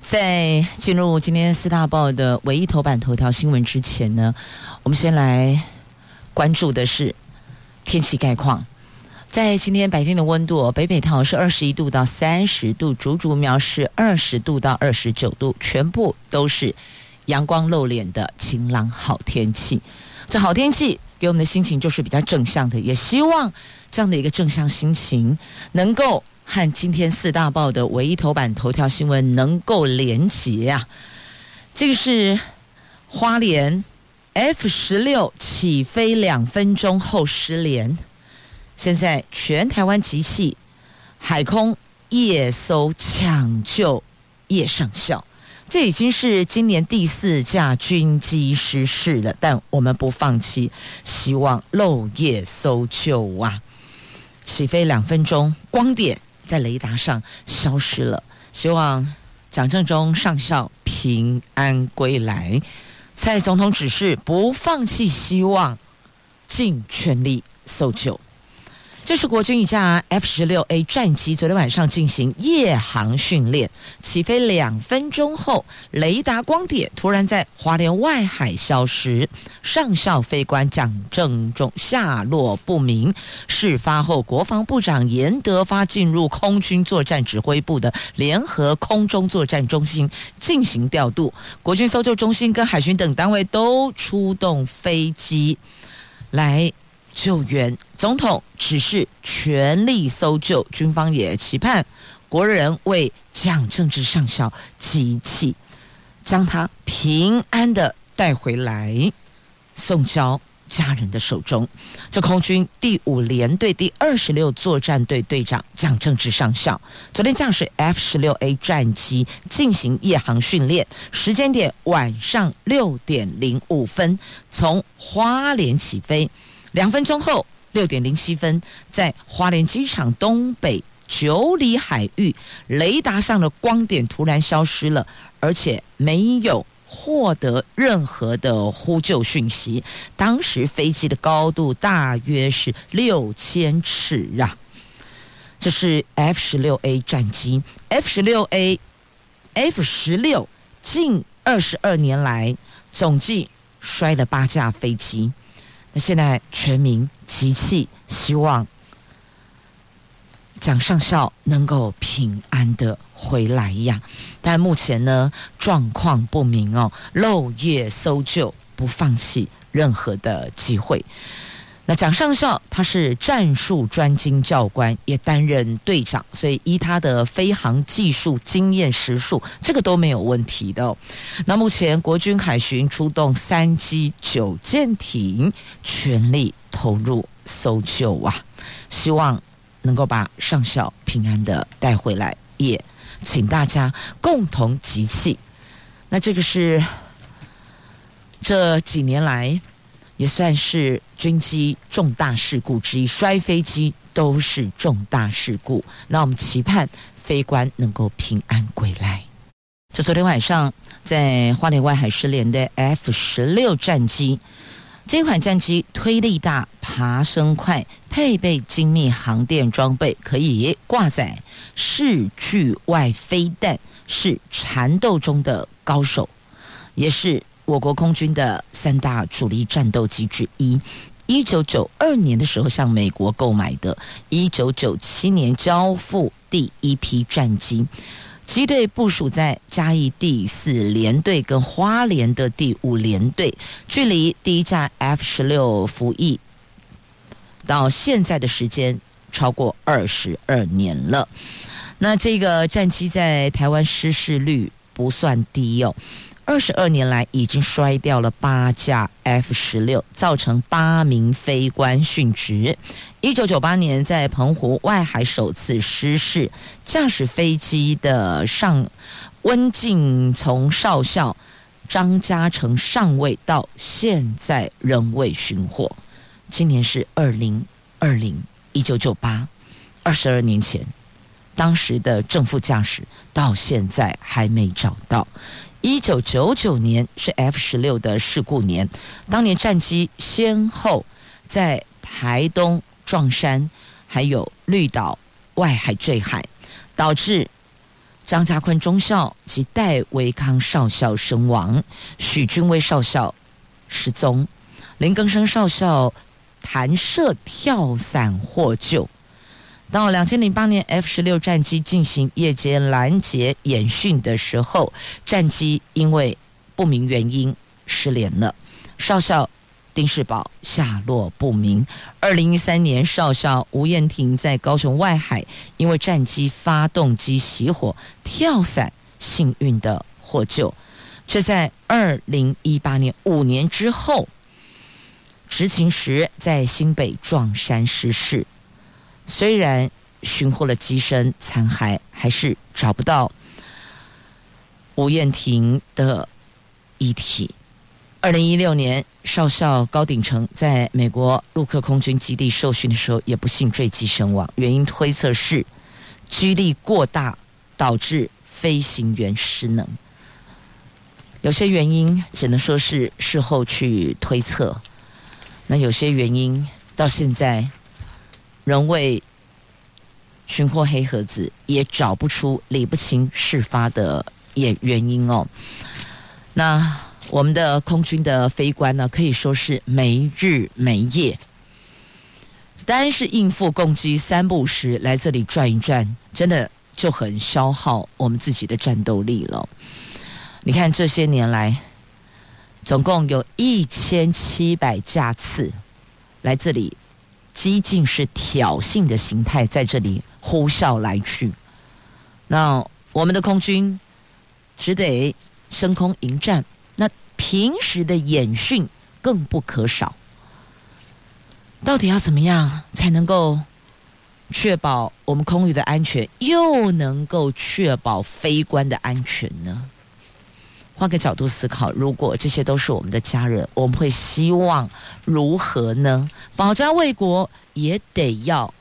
在进入今天四大报的唯一头版头条新闻之前呢，我们先来关注的是天气概况。在今天白天的温度，北北桃是二十一度到三十度，竹竹苗是二十度到二十九度，全部都是阳光露脸的晴朗好天气。这好天气给我们的心情就是比较正向的，也希望这样的一个正向心情能够。和今天四大报的唯一头版头条新闻能够连结、啊，这个是花莲 F 十六起飞两分钟后失联，现在全台湾集气海空夜搜抢救夜上校，这已经是今年第四架军机失事了，但我们不放弃，希望漏夜搜救啊！起飞两分钟，光点。在雷达上消失了，希望蒋正中上校平安归来。蔡总统指示不放弃希望，尽全力搜救。这是国军一架 F 十六 A 战机昨天晚上进行夜航训练，起飞两分钟后，雷达光点突然在华莲外海消失，上校飞官蒋正中下落不明。事发后，国防部长严德发进入空军作战指挥部的联合空中作战中心进行调度，国军搜救中心跟海巡等单位都出动飞机来。救援，总统只是全力搜救，军方也期盼国人为蒋正中上校集气，将他平安的带回来，送交家人的手中。这空军第五联队第二十六作战队队长蒋正中上校，昨天驾驶 F 十六 A 战机进行夜航训练，时间点晚上六点零五分，从花莲起飞。两分钟后，六点零七分，在花莲机场东北九里海域，雷达上的光点突然消失了，而且没有获得任何的呼救讯息。当时飞机的高度大约是六千尺啊！这是 F 十六 A 战机，F 十六 A，F 十六近二十二年来总计摔了八架飞机。那现在全民集气，希望蒋上校能够平安的回来呀。但目前呢，状况不明哦，漏夜搜救，不放弃任何的机会。那蒋上校他是战术专精教官，也担任队长，所以依他的飞航技术经验实数，这个都没有问题的。那目前国军海巡出动三机九舰艇，全力投入搜救啊，希望能够把上校平安的带回来，也请大家共同集气。那这个是这几年来。也算是军机重大事故之一，摔飞机都是重大事故。那我们期盼飞官能够平安归来。这昨天晚上在花莲外海失联的 F 十六战机，这款战机推力大、爬升快，配备精密航电装备，可以挂载视距外飞弹，是缠斗中的高手，也是。我国空军的三大主力战斗机之一，一九九二年的时候向美国购买的，一九九七年交付第一批战机，机队部署在嘉义第四联队跟花莲的第五联队，距离第一架 F 十六服役到现在的时间超过二十二年了。那这个战机在台湾失事率不算低哦。二十二年来已经摔掉了八架 F 十六，造成八名飞官殉职。一九九八年在澎湖外海首次失事，驾驶飞机的上温静从少校张家成上尉到现在仍未寻获。今年是二零二零，一九九八，二十二年前，当时的正副驾驶到现在还没找到。一九九九年是 F 十六的事故年，当年战机先后在台东。撞山，还有绿岛外海坠海，导致张家坤中校及戴维康少校身亡，许君威少校失踪，林更生少校弹射跳伞获救。到两千零八年，F 十六战机进行夜间拦截演训的时候，战机因为不明原因失联了，少校。丁世宝下落不明。二零一三年，少校吴彦廷在高雄外海，因为战机发动机熄火跳伞，幸运的获救，却在二零一八年五年之后执勤时在新北撞山失事。虽然寻获了机身残骸，还是找不到吴彦廷的遗体。二零一六年，少校高鼎成在美国陆克空军基地受训的时候，也不幸坠机身亡。原因推测是机力过大导致飞行员失能。有些原因只能说是事后去推测，那有些原因到现在仍未寻获黑盒子，也找不出理不清事发的原原因哦。那。我们的空军的飞官呢，可以说是没日没夜，单是应付共机三不时来这里转一转，真的就很消耗我们自己的战斗力了。你看这些年来，总共有一千七百架次来这里，激进是挑衅的形态，在这里呼啸来去。那我们的空军只得升空迎战。那平时的演训更不可少。到底要怎么样才能够确保我们空域的安全，又能够确保飞官的安全呢？换个角度思考，如果这些都是我们的家人，我们会希望如何呢？保家卫国也得要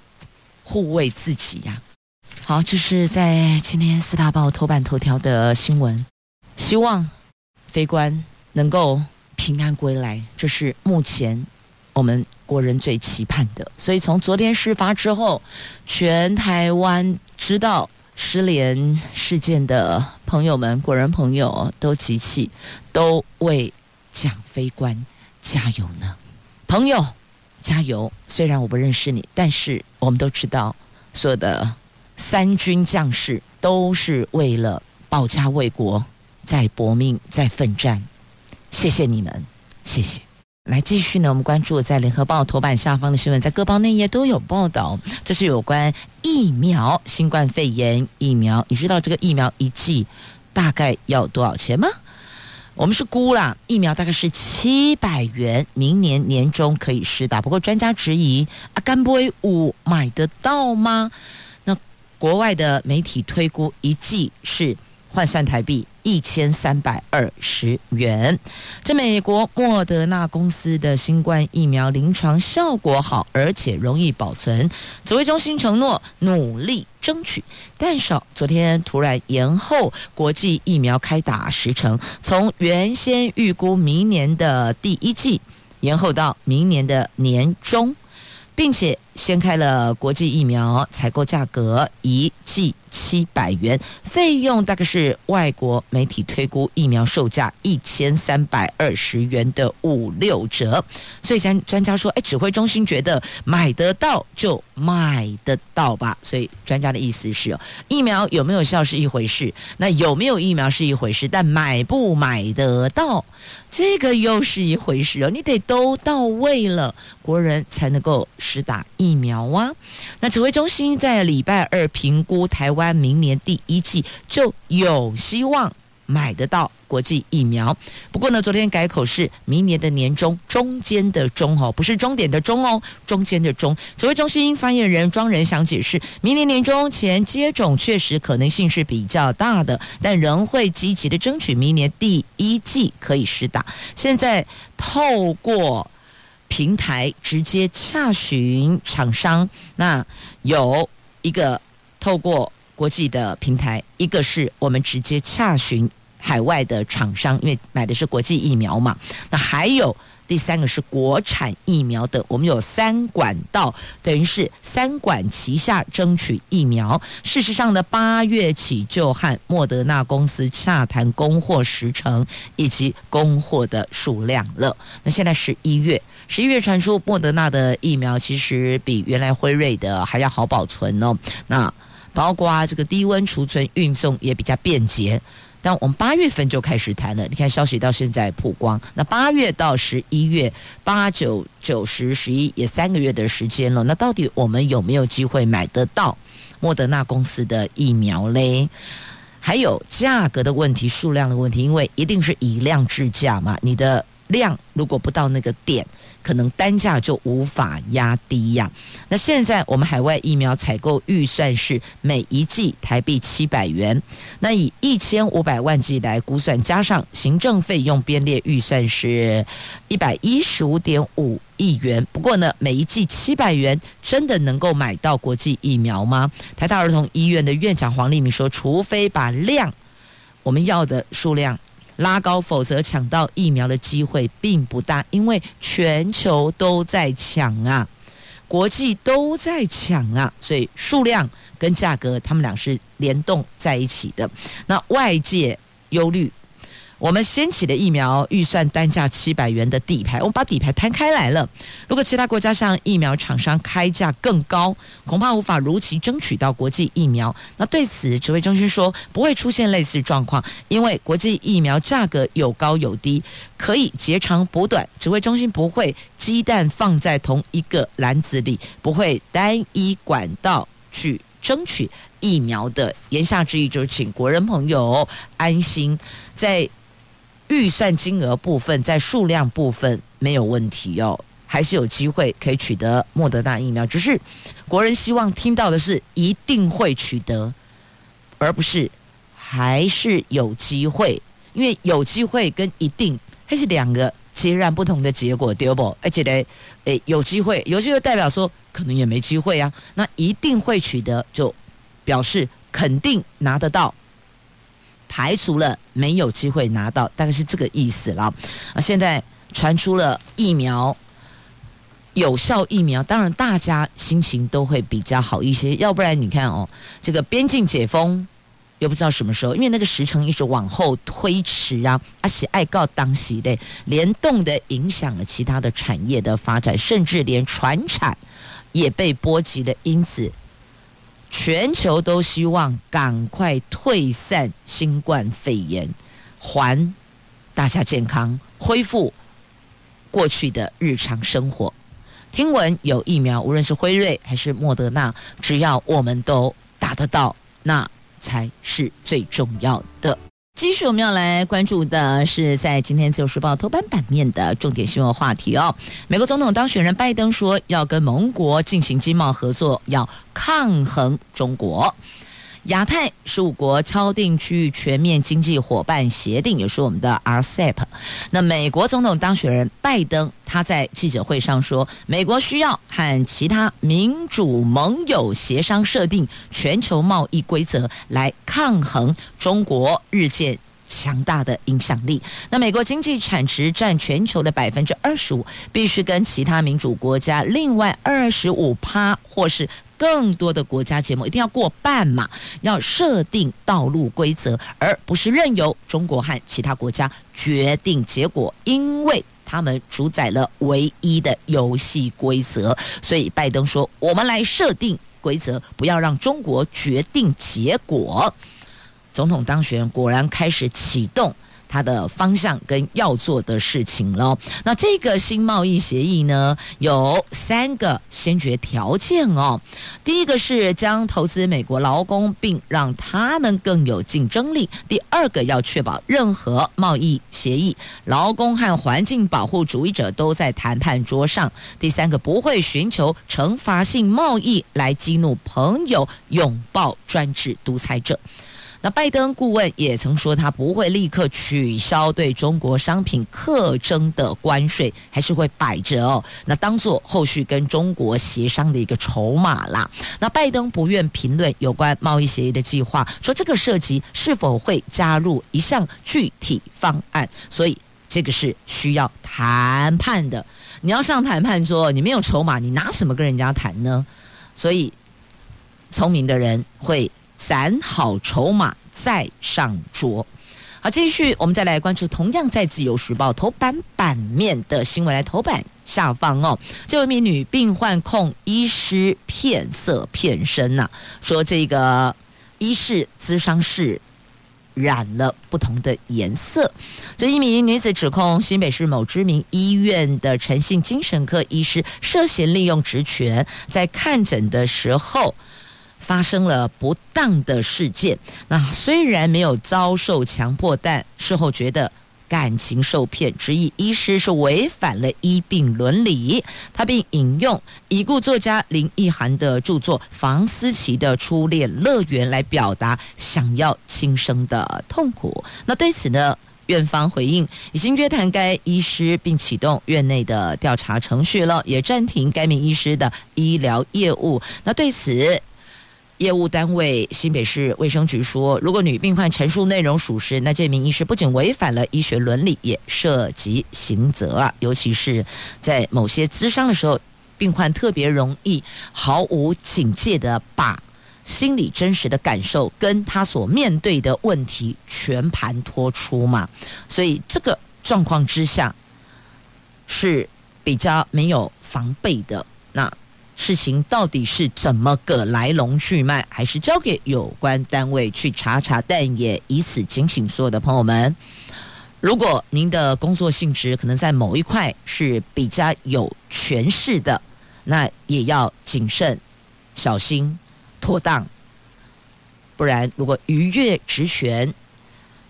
护卫自己呀。好，这是在今天四大报头版头条的新闻。希望飞官。能够平安归来，这是目前我们国人最期盼的。所以从昨天事发之后，全台湾知道失联事件的朋友们，国人朋友都集气，都为蒋飞官加油呢。朋友，加油！虽然我不认识你，但是我们都知道，所有的三军将士都是为了保家卫国，在搏命，在奋战。谢谢你们，谢谢。来继续呢，我们关注在联合报头版下方的新闻，在各报内页都有报道。这是有关疫苗，新冠肺炎疫苗。你知道这个疫苗一剂大概要多少钱吗？我们是估啦，疫苗大概是七百元，明年年中可以施打。不过专家质疑啊，甘不会五买得到吗？那国外的媒体推估一剂是。换算台币一千三百二十元。这美国莫德纳公司的新冠疫苗临床效果好，而且容易保存。指挥中心承诺努力争取，但是昨天突然延后国际疫苗开打时程，从原先预估明年的第一季延后到明年的年中，并且掀开了国际疫苗采购价格一剂。七百元，费用大概是外国媒体推估疫苗售价一千三百二十元的五六折，所以专专家说，哎，指挥中心觉得买得到就买得到吧。所以专家的意思是，疫苗有没有效是一回事，那有没有疫苗是一回事，但买不买得到，这个又是一回事哦。你得都到位了，国人才能够实打疫疫苗啊。那指挥中心在礼拜二评估台湾。明年第一季就有希望买得到国际疫苗。不过呢，昨天改口是明年的年中，中间的中哦，不是终点的终哦，中间的中。指挥中心发言人庄仁祥解释，明年年中前接种确实可能性是比较大的，但仍会积极的争取明年第一季可以施打。现在透过平台直接洽询厂商，那有一个透过国际的平台，一个是我们直接洽询海外的厂商，因为买的是国际疫苗嘛，那还有。第三个是国产疫苗的，我们有三管道，等于是三管齐下争取疫苗。事实上呢，八月起就和莫德纳公司洽谈供货时程以及供货的数量了。那现在十一月，十一月传出莫德纳的疫苗其实比原来辉瑞的还要好保存哦。那包括这个低温储存、运送也比较便捷。但我们八月份就开始谈了，你看消息到现在曝光，那八月到十一月，八九九十十一也三个月的时间了，那到底我们有没有机会买得到莫德纳公司的疫苗嘞？还有价格的问题、数量的问题，因为一定是以量制价嘛，你的。量如果不到那个点，可能单价就无法压低呀。那现在我们海外疫苗采购预算是每一剂台币七百元，那以一千五百万剂来估算，加上行政费用编列预算是一百一十五点五亿元。不过呢，每一剂七百元真的能够买到国际疫苗吗？台大儿童医院的院长黄立明说，除非把量我们要的数量。拉高，否则抢到疫苗的机会并不大，因为全球都在抢啊，国际都在抢啊，所以数量跟价格，他们俩是联动在一起的。那外界忧虑。我们掀起的疫苗预算单价七百元的底牌，我们把底牌摊开来了。如果其他国家向疫苗厂商开价更高，恐怕无法如期争取到国际疫苗。那对此，指挥中心说不会出现类似状况，因为国际疫苗价格有高有低，可以截长补短。指挥中心不会鸡蛋放在同一个篮子里，不会单一管道去争取疫苗的。言下之意就是，请国人朋友安心在。预算金额部分，在数量部分没有问题哦，还是有机会可以取得莫德纳疫苗。只是国人希望听到的是一定会取得，而不是还是有机会。因为有机会跟一定还是两个截然不同的结果，对不？而且呢，诶，有机会，有机会代表说可能也没机会啊。那一定会取得，就表示肯定拿得到。排除了没有机会拿到，大概是这个意思了。啊，现在传出了疫苗有效疫苗，当然大家心情都会比较好一些。要不然你看哦，这个边境解封又不知道什么时候，因为那个时程一直往后推迟啊，而且爱告当时的联动的影响了其他的产业的发展，甚至连传产也被波及了，因此。全球都希望赶快退散新冠肺炎，还大家健康，恢复过去的日常生活。听闻有疫苗，无论是辉瑞还是莫德纳，只要我们都打得到，那才是最重要的。继续我们要来关注的是在今天《自由时报》头版版面的重点新闻话题哦。美国总统当选人拜登说要跟盟国进行经贸合作，要抗衡中国。亚太十五国敲定区域全面经济伙伴协定，也是我们的 RCEP。那美国总统当选人拜登他在记者会上说，美国需要和其他民主盟友协商设定全球贸易规则，来抗衡中国日渐强大的影响力。那美国经济产值占全球的百分之二十五，必须跟其他民主国家另外二十五趴或是。更多的国家节目一定要过半嘛，要设定道路规则，而不是任由中国和其他国家决定结果，因为他们主宰了唯一的游戏规则。所以拜登说：“我们来设定规则，不要让中国决定结果。”总统当选果然开始启动它的方向跟要做的事情了。那这个新贸易协议呢，有三个先决条件哦。第一个是将投资美国劳工，并让他们更有竞争力；第二个要确保任何贸易协议，劳工和环境保护主义者都在谈判桌上；第三个不会寻求惩罚性贸易来激怒朋友，拥抱专制独裁者。那拜登顾问也曾说，他不会立刻取消对中国商品课征的关税，还是会摆着哦，那当做后续跟中国协商的一个筹码啦。那拜登不愿评论有关贸易协议的计划，说这个涉及是否会加入一项具体方案，所以这个是需要谈判的。你要上谈判桌，你没有筹码，你拿什么跟人家谈呢？所以聪明的人会。攒好筹码再上桌。好，继续，我们再来关注同样在《自由时报》头版版面的新闻，来头版下方哦，这位名女病患控医师骗色骗身呐、说这个医师咨商室染了不同的颜色。这一名女子指控新北市某知名医院的陈姓精神科医师涉嫌利用职权，在看诊的时候。发生了不当的事件，那虽然没有遭受强迫，但事后觉得感情受骗，质疑医师是违反了医病伦理。他并引用已故作家林奕涵的著作《房思琪的初恋乐园》来表达想要轻生的痛苦。那对此呢，院方回应已经约谈该医师，并启动院内的调查程序了，也暂停该名医师的医疗业务。那对此。业务单位新北市卫生局说，如果女病患陈述内容属实，那这名医师不仅违反了医学伦理，也涉及刑责啊。尤其是在某些咨商的时候，病患特别容易毫无警戒的把心里真实的感受跟他所面对的问题全盘托出嘛。所以这个状况之下是比较没有防备的。那。事情到底是怎么个来龙去脉，还是交给有关单位去查查？但也以此警醒所有的朋友们：如果您的工作性质可能在某一块是比较有权势的，那也要谨慎、小心、妥当，不然如果逾越职权。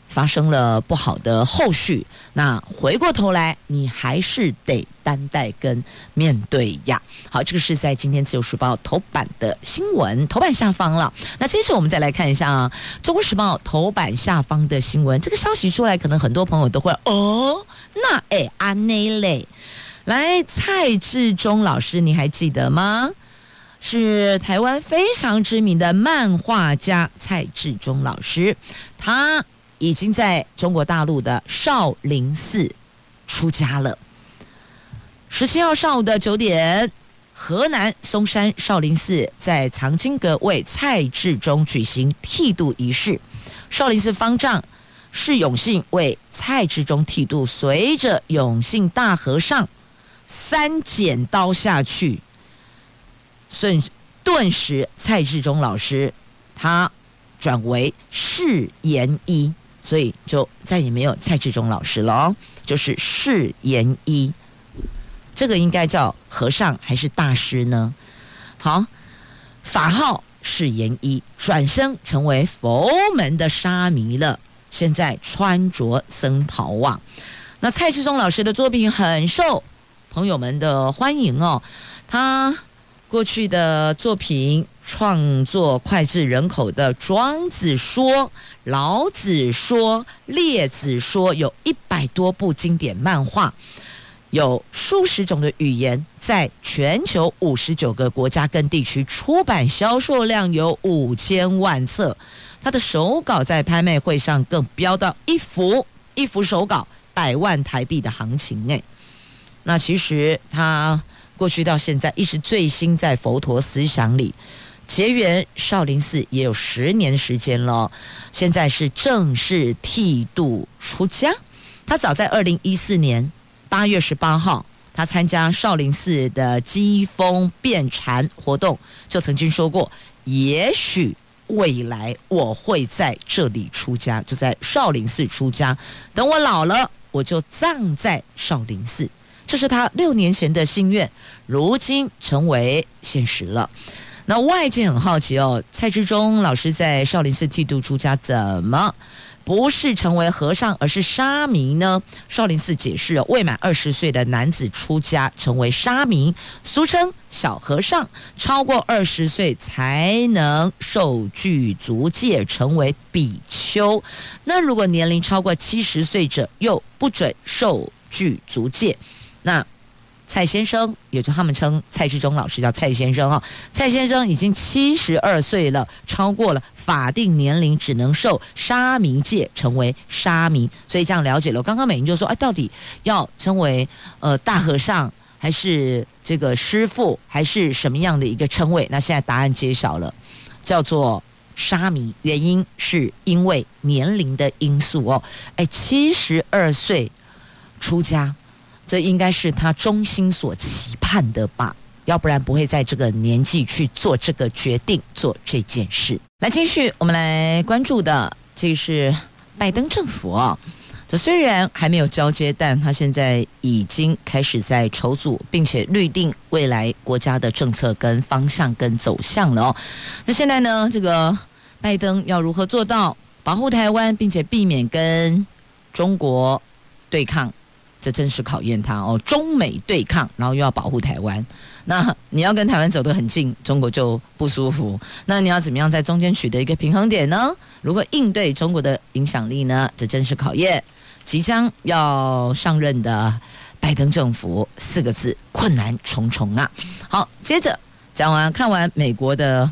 发生了不好的后续，那回过头来，你还是得担待跟面对呀。好，这个是在今天自由时报头版的新闻，头版下方了。那接着我们再来看一下中国时报头版下方的新闻。这个消息出来，可能很多朋友都会哦，那哎安内嘞，来蔡志忠老师，你还记得吗？是台湾非常知名的漫画家蔡志忠老师，他。已经在中国大陆的少林寺出家了。十七号上午的九点，河南嵩山少林寺在藏经阁为蔡志忠举行剃度仪式。少林寺方丈释永信为蔡志忠剃度，随着永信大和尚三剪刀下去，瞬顿时蔡志忠老师他转为释延一。所以就再也没有蔡志忠老师了哦，就是释延一，这个应该叫和尚还是大师呢？好，法号释延一，转生成为佛门的沙弥了。现在穿着僧袍啊，那蔡志忠老师的作品很受朋友们的欢迎哦，他。过去的作品创作脍炙人口的《庄子说》《老子说》《列子说》，有一百多部经典漫画，有数十种的语言，在全球五十九个国家跟地区出版，销售量有五千万册。他的手稿在拍卖会上更飙到一幅一幅手稿百万台币的行情诶，那其实他。过去到现在，一直醉心在佛陀思想里，结缘少林寺也有十年时间了。现在是正式剃度出家。他早在二零一四年八月十八号，他参加少林寺的机锋辩禅活动，就曾经说过：“也许未来我会在这里出家，就在少林寺出家。等我老了，我就葬在少林寺。这是他六年前的心愿，如今成为现实了。那外界很好奇哦，蔡志忠老师在少林寺剃度出家，怎么不是成为和尚，而是沙弥呢？少林寺解释，未满二十岁的男子出家成为沙弥，俗称小和尚；超过二十岁才能受具足戒，成为比丘。那如果年龄超过七十岁者，又不准受具足戒。那蔡先生，也就他们称蔡志忠老师叫蔡先生啊。蔡先生已经七十二岁了，超过了法定年龄，只能受沙弥戒，成为沙弥。所以这样了解了。刚刚美英就说：“哎，到底要称为呃大和尚，还是这个师父，还是什么样的一个称谓？”那现在答案揭晓了，叫做沙弥。原因是因为年龄的因素哦。哎，七十二岁出家。这应该是他衷心所期盼的吧，要不然不会在这个年纪去做这个决定，做这件事。来，继续我们来关注的，这是拜登政府啊。这虽然还没有交接，但他现在已经开始在筹组，并且预定未来国家的政策跟方向跟走向了哦。那现在呢，这个拜登要如何做到保护台湾，并且避免跟中国对抗？这真是考验他哦！中美对抗，然后又要保护台湾，那你要跟台湾走得很近，中国就不舒服。那你要怎么样在中间取得一个平衡点呢？如果应对中国的影响力呢？这真是考验即将要上任的拜登政府，四个字：困难重重啊！好，接着讲完看完美国的。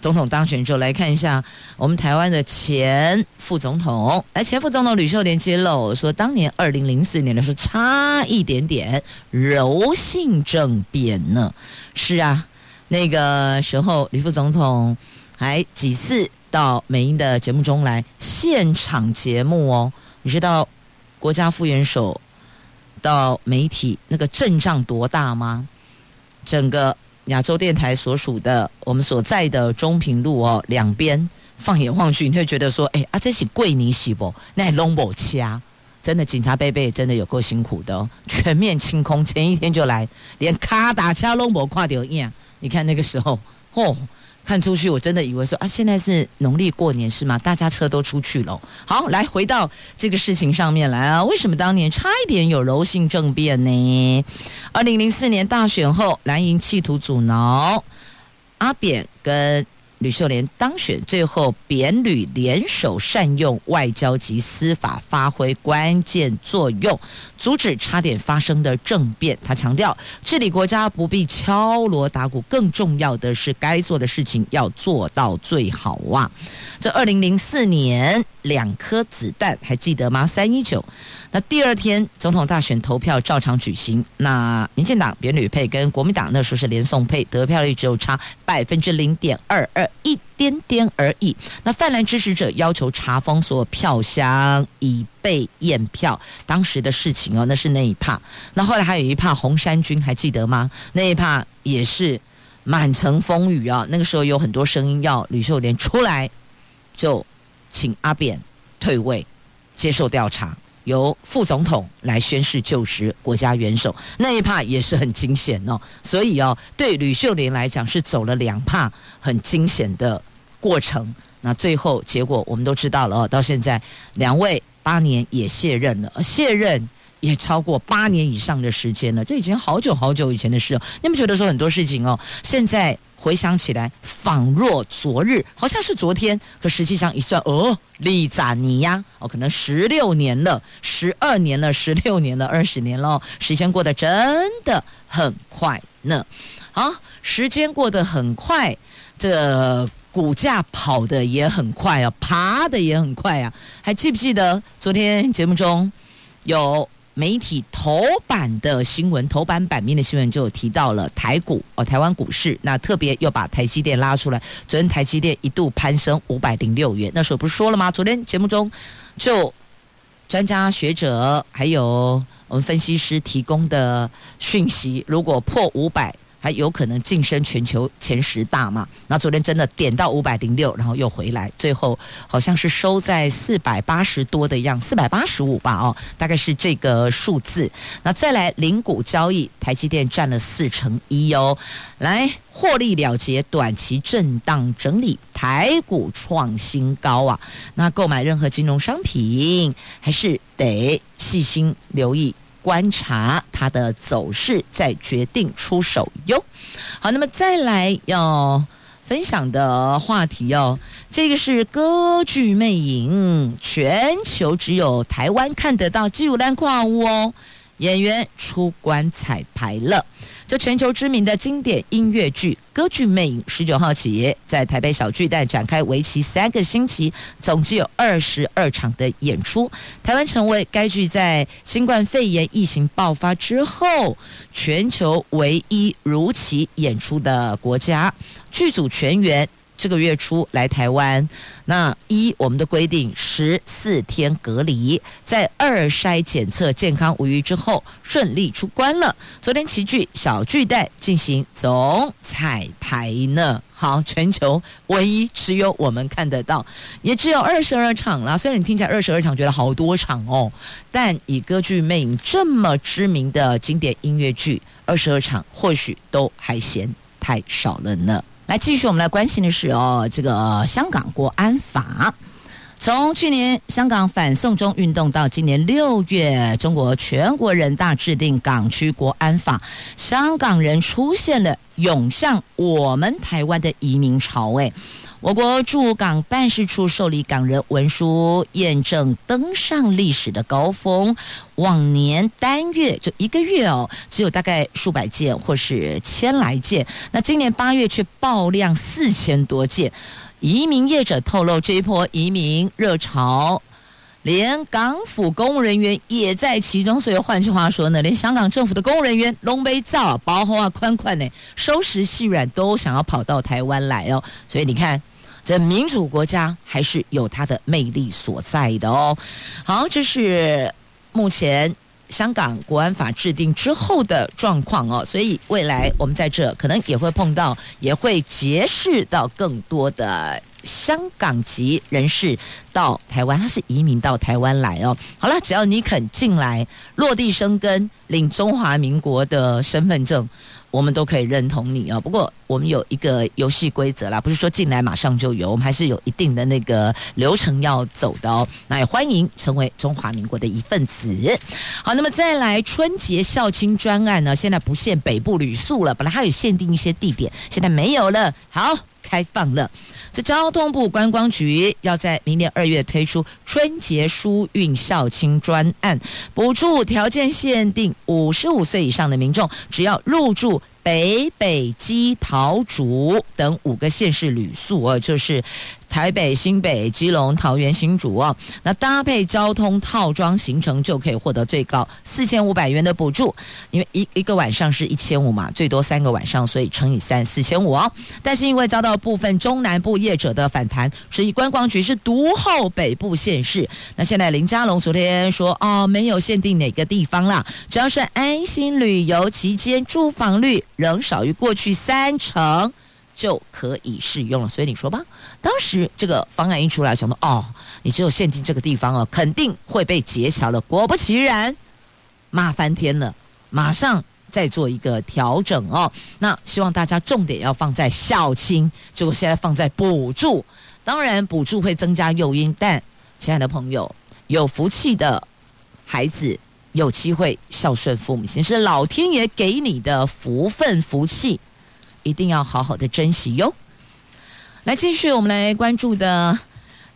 总统当选之后，来看一下我们台湾的前副总统。来，前副总统吕秀莲揭露说，当年二零零四年的时候，差一点点柔性政变呢。是啊，那个时候吕副总统还几次到美英的节目中来现场节目哦。你知道国家副元首到媒体那个阵仗多大吗？整个。亚洲电台所属的我们所在的中平路哦，两边放眼望去，你会觉得说，哎啊，这是桂林西不？那还拢不掐，真的警察贝贝真的有够辛苦的哦，全面清空，前一天就来，连卡打掐拢不跨掉一样，你看那个时候，嚯！看出去，我真的以为说啊，现在是农历过年是吗？大家车都出去了。好，来回到这个事情上面来啊，为什么当年差一点有柔性政变呢？二零零四年大选后，蓝营企图阻挠阿扁跟。吕秀莲当选，最后扁吕联手善用外交及司法，发挥关键作用，阻止差点发生的政变。他强调，治理国家不必敲锣打鼓，更重要的是该做的事情要做到最好啊！这二零零四年两颗子弹还记得吗？三一九。那第二天总统大选投票照常举行。那民进党扁吕配跟国民党那时候是连宋配，得票率只有差百分之零点二二，一点点而已。那泛蓝支持者要求查封所有票箱以备验票。当时的事情哦，那是那一趴。那后来还有一趴红衫军，还记得吗？那一趴也是满城风雨啊。那个时候有很多声音要吕秀莲出来，就请阿扁退位，接受调查。由副总统来宣誓就职国家元首，那一趴也是很惊险哦。所以哦，对吕秀莲来讲是走了两趴很惊险的过程。那最后结果我们都知道了哦，到现在两位八年也卸任了，卸任也超过八年以上的时间了，这已经好久好久以前的事了。你们觉得说很多事情哦，现在。回想起来，仿若昨日，好像是昨天，可实际上一算，哦，利扎尼亚，哦，可能十六年了，十二年了，十六年了，二十年了，时间过得真的很快呢。好，时间过得很快，这股价跑得也很快啊，爬得也很快啊。还记不记得昨天节目中有？媒体头版的新闻，头版版面的新闻就提到了台股哦，台湾股市，那特别又把台积电拉出来。昨天台积电一度攀升五百零六元，那时候不是说了吗？昨天节目中就专家学者还有我们分析师提供的讯息，如果破五百还有可能晋升全球前十大嘛？那昨天真的点到五百零六，然后又回来，最后好像是收在四百八十多的样，四百八十五吧？哦，大概是这个数字。那再来零股交易，台积电占了四成一哦。来获利了结，短期震荡整理，台股创新高啊！那购买任何金融商品，还是得细心留意。观察它的走势，再决定出手哟。好，那么再来要分享的话题哦，这个是歌剧魅影，全球只有台湾看得到，基鲁兰矿物哦，演员出关彩排了。这全球知名的经典音乐剧《歌剧魅影》十九号起在台北小巨蛋展开为期三个星期，总计有二十二场的演出。台湾成为该剧在新冠肺炎疫情爆发之后，全球唯一如期演出的国家。剧组全员。这个月初来台湾，那一我们的规定十四天隔离，在二筛检测健康无虞之后，顺利出关了。昨天齐聚小巨蛋进行总彩排呢。好，全球唯一只有我们看得到，也只有二十二场啦。虽然你听起来二十二场觉得好多场哦，但以歌剧魅影这么知名的经典音乐剧，二十二场或许都还嫌太少了呢。来继续，我们来关心的是哦，这个香港国安法，从去年香港反送中运动到今年六月，中国全国人大制定港区国安法，香港人出现了涌向我们台湾的移民潮，诶。我国驻港办事处受理港人文书验证登上历史的高峰，往年单月就一个月哦，只有大概数百件或是千来件，那今年八月却爆量四千多件。移民业者透露，这一波移民热潮，连港府公务人员也在其中。所以换句话说呢，连香港政府的公务人员龙杯造包好啊宽宽呢，收拾细软都想要跑到台湾来哦。所以你看。这民主国家还是有它的魅力所在的哦。好，这是目前香港国安法制定之后的状况哦。所以未来我们在这可能也会碰到，也会结识到更多的香港籍人士到台湾，他是移民到台湾来哦。好了，只要你肯进来落地生根，领中华民国的身份证。我们都可以认同你啊，不过我们有一个游戏规则啦，不是说进来马上就有，我们还是有一定的那个流程要走的哦。那也欢迎成为中华民国的一份子。好，那么再来春节孝亲专案呢，现在不限北部旅宿了，本来还有限定一些地点，现在没有了。好。开放了，这交通部观光局要在明年二月推出春节疏运校庆专案，补助条件限定五十五岁以上的民众，只要入住北北基桃竹等五个县市旅宿哦，就是。台北、新北、基隆、桃园、新竹哦，那搭配交通套装行程就可以获得最高四千五百元的补助，因为一一个晚上是一千五嘛，最多三个晚上，所以乘以三四千五哦。但是因为遭到部分中南部业者的反弹，所以观光局是独厚北部县市。那现在林佳龙昨天说哦，没有限定哪个地方啦，只要是安心旅游期间住房率仍少于过去三成。就可以适用了，所以你说吧。当时这个方案一出来，想说哦，你只有现金这个地方哦，肯定会被截桥了。果不其然，骂翻天了，马上再做一个调整哦。那希望大家重点要放在孝亲，结果现在放在补助。当然，补助会增加诱因，但亲爱的朋友，有福气的孩子有机会孝顺父母亲，是老天爷给你的福分福气。一定要好好的珍惜哟。来，继续我们来关注的，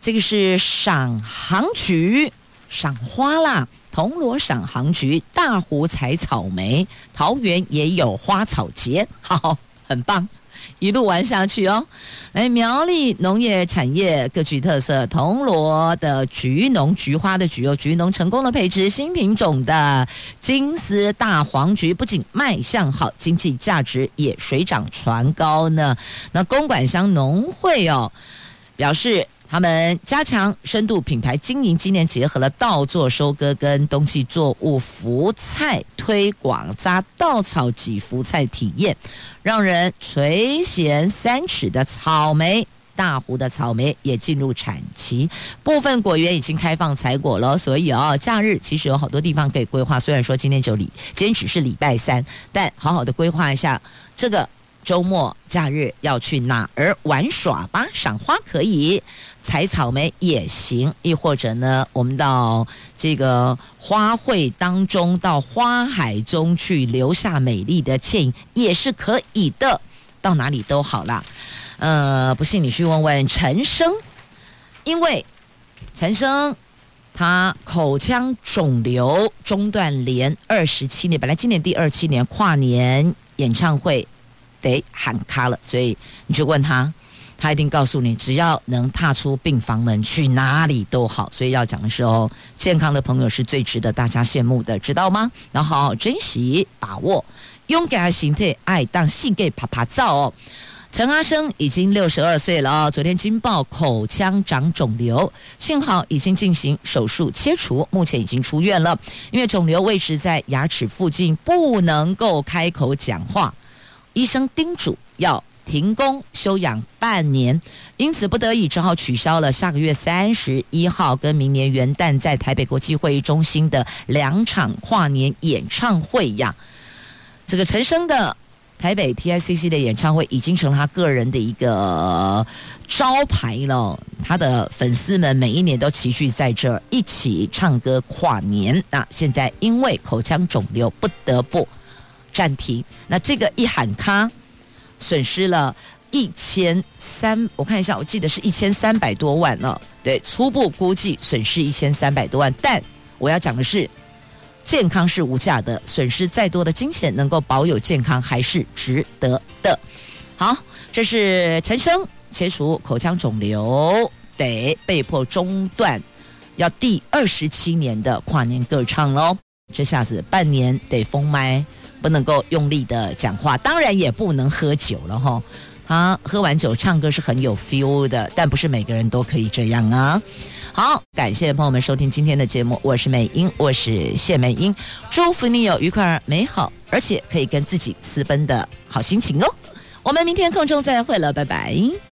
这个是赏航局赏花啦，铜锣赏航局，大湖采草莓，桃园也有花草节，好，很棒。一路玩下去哦，来苗栗农业产业各具特色，铜锣的菊农菊花的菊哦，菊农成功的培植新品种的金丝大黄菊，不仅卖相好，经济价值也水涨船高呢。那公馆乡农会哦表示。他们加强深度品牌经营，今年结合了稻作收割跟冬季作物福菜推广，扎稻草挤福菜体验，让人垂涎三尺的草莓。大湖的草莓也进入产期，部分果园已经开放采果了。所以哦，假日其实有好多地方可以规划。虽然说今天就礼，今天只是礼拜三，但好好的规划一下这个。周末假日要去哪儿玩耍吧？赏花可以，采草莓也行，亦或者呢，我们到这个花卉当中，到花海中去留下美丽的倩影也是可以的。到哪里都好啦。呃，不信你去问问陈升，因为陈升他口腔肿瘤中断连二十七年，本来今年第二七年跨年演唱会。得喊卡了，所以你去问他，他一定告诉你，只要能踏出病房门，去哪里都好。所以要讲的是哦，健康的朋友是最值得大家羡慕的，知道吗？要好好珍惜、把握，勇敢心态，爱当性给啪啪照哦。陈阿生已经六十二岁了哦，昨天惊爆口腔长肿瘤，幸好已经进行手术切除，目前已经出院了。因为肿瘤位置在牙齿附近，不能够开口讲话。医生叮嘱要停工休养半年，因此不得已只好取消了下个月三十一号跟明年元旦在台北国际会议中心的两场跨年演唱会呀。这个陈升的台北 TICC 的演唱会已经成了他个人的一个招牌了，他的粉丝们每一年都齐聚在这儿一起唱歌跨年。那现在因为口腔肿瘤不得不。暂停。那这个一喊卡，损失了一千三，我看一下，我记得是一千三百多万了。对，初步估计损失一千三百多万。但我要讲的是，健康是无价的，损失再多的金钱，能够保有健康还是值得的。好，这是陈升切除口腔肿瘤，得被迫中断，要第二十七年的跨年歌唱喽。这下子半年得封麦。不能够用力的讲话，当然也不能喝酒了哈。他喝完酒唱歌是很有 feel 的，但不是每个人都可以这样啊。好，感谢朋友们收听今天的节目，我是美英，我是谢美英，祝福你有愉快而美好，而且可以跟自己私奔的好心情哦。我们明天空中再会了，拜拜。